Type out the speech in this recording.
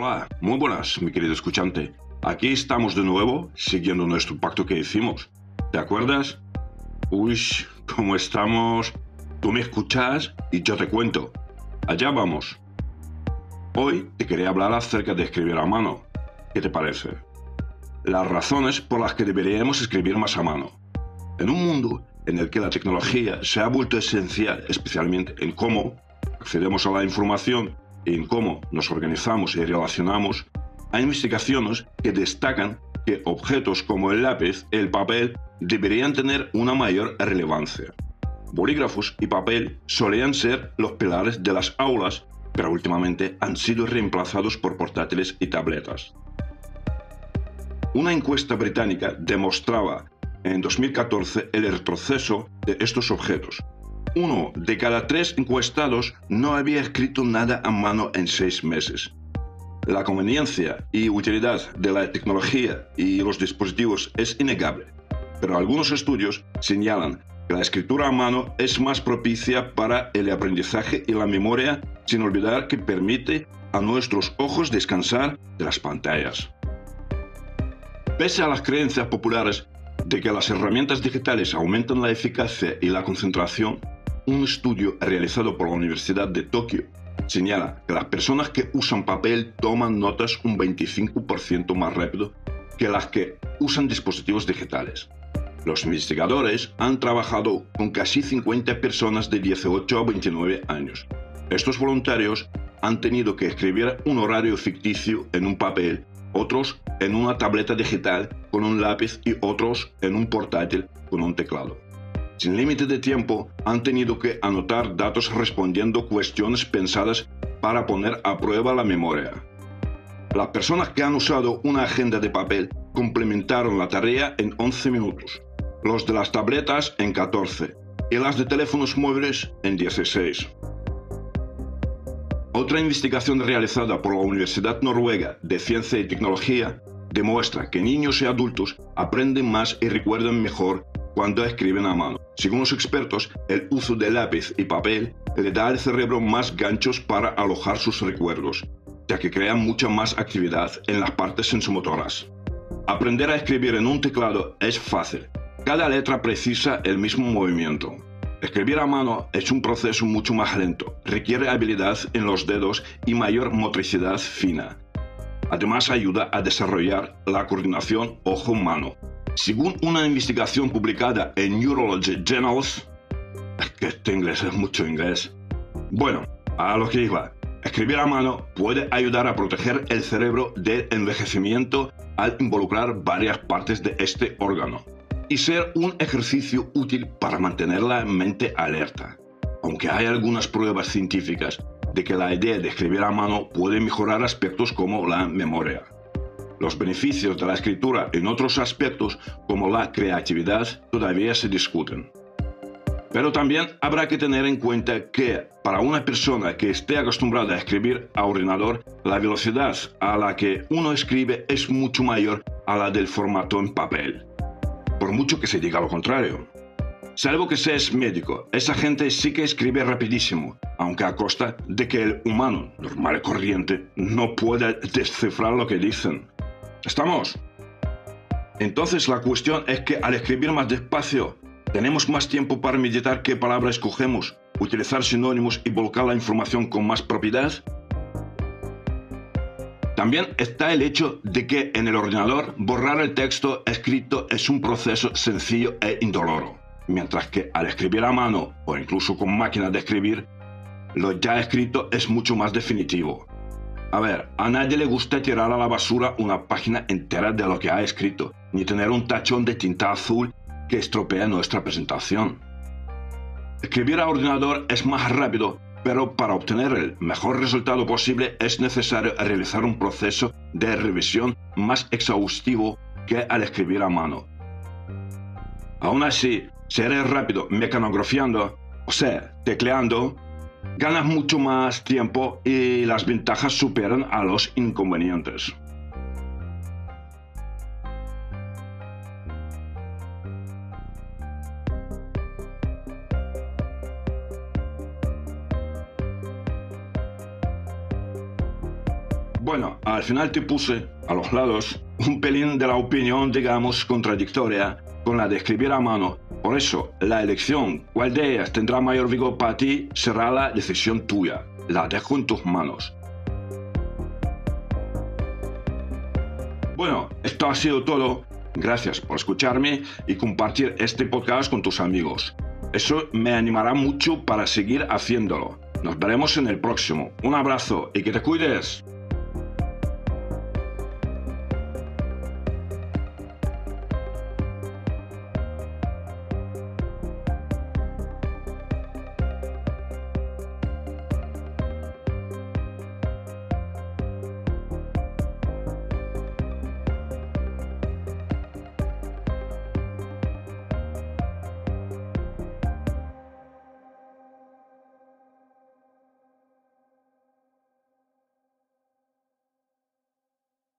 Hola, muy buenas, mi querido escuchante. Aquí estamos de nuevo, siguiendo nuestro pacto que hicimos. ¿Te acuerdas? Uy, ¿cómo estamos? Tú me escuchas y yo te cuento. Allá vamos. Hoy te quería hablar acerca de escribir a mano. ¿Qué te parece? Las razones por las que deberíamos escribir más a mano. En un mundo en el que la tecnología se ha vuelto esencial, especialmente en cómo accedemos a la información en cómo nos organizamos y relacionamos, hay investigaciones que destacan que objetos como el lápiz, el papel, deberían tener una mayor relevancia. Bolígrafos y papel solían ser los pilares de las aulas, pero últimamente han sido reemplazados por portátiles y tabletas. Una encuesta británica demostraba en 2014 el retroceso de estos objetos. Uno de cada tres encuestados no había escrito nada a mano en seis meses. La conveniencia y utilidad de la tecnología y los dispositivos es innegable, pero algunos estudios señalan que la escritura a mano es más propicia para el aprendizaje y la memoria, sin olvidar que permite a nuestros ojos descansar de las pantallas. Pese a las creencias populares de que las herramientas digitales aumentan la eficacia y la concentración, un estudio realizado por la Universidad de Tokio señala que las personas que usan papel toman notas un 25% más rápido que las que usan dispositivos digitales. Los investigadores han trabajado con casi 50 personas de 18 a 29 años. Estos voluntarios han tenido que escribir un horario ficticio en un papel otros en una tableta digital con un lápiz y otros en un portátil con un teclado. Sin límite de tiempo, han tenido que anotar datos respondiendo cuestiones pensadas para poner a prueba la memoria. Las personas que han usado una agenda de papel complementaron la tarea en 11 minutos, los de las tabletas en 14 y las de teléfonos móviles en 16. Otra investigación realizada por la Universidad Noruega de Ciencia y Tecnología demuestra que niños y adultos aprenden más y recuerdan mejor cuando escriben a mano. Según los expertos, el uso de lápiz y papel le da al cerebro más ganchos para alojar sus recuerdos, ya que crean mucha más actividad en las partes sensomotoras. Aprender a escribir en un teclado es fácil. Cada letra precisa el mismo movimiento. Escribir a mano es un proceso mucho más lento, requiere habilidad en los dedos y mayor motricidad fina. Además ayuda a desarrollar la coordinación ojo-mano. Según una investigación publicada en Neurology Journals, es que este inglés es mucho inglés. Bueno, a lo que iba. Escribir a mano puede ayudar a proteger el cerebro del envejecimiento al involucrar varias partes de este órgano y ser un ejercicio útil para mantener la mente alerta. Aunque hay algunas pruebas científicas de que la idea de escribir a mano puede mejorar aspectos como la memoria. Los beneficios de la escritura en otros aspectos como la creatividad todavía se discuten. Pero también habrá que tener en cuenta que para una persona que esté acostumbrada a escribir a ordenador, la velocidad a la que uno escribe es mucho mayor a la del formato en papel por mucho que se diga lo contrario. Salvo que seas médico, esa gente sí que escribe rapidísimo, aunque a costa de que el humano, normal y corriente, no pueda descifrar lo que dicen. ¿Estamos? Entonces la cuestión es que al escribir más despacio, tenemos más tiempo para meditar qué palabra escogemos, utilizar sinónimos y volcar la información con más propiedad. También está el hecho de que en el ordenador borrar el texto escrito es un proceso sencillo e indoloro, mientras que al escribir a mano o incluso con máquina de escribir, lo ya escrito es mucho más definitivo. A ver, a nadie le gusta tirar a la basura una página entera de lo que ha escrito, ni tener un tachón de tinta azul que estropea nuestra presentación. Escribir a ordenador es más rápido pero para obtener el mejor resultado posible es necesario realizar un proceso de revisión más exhaustivo que al escribir a mano. Aún así, si eres rápido mecanografiando, o sea, tecleando, ganas mucho más tiempo y las ventajas superan a los inconvenientes. Bueno, al final te puse a los lados un pelín de la opinión, digamos, contradictoria con la de escribir a mano. Por eso, la elección, cuál de ellas tendrá mayor vigor para ti, será la decisión tuya. La dejo en tus manos. Bueno, esto ha sido todo. Gracias por escucharme y compartir este podcast con tus amigos. Eso me animará mucho para seguir haciéndolo. Nos veremos en el próximo. Un abrazo y que te cuides.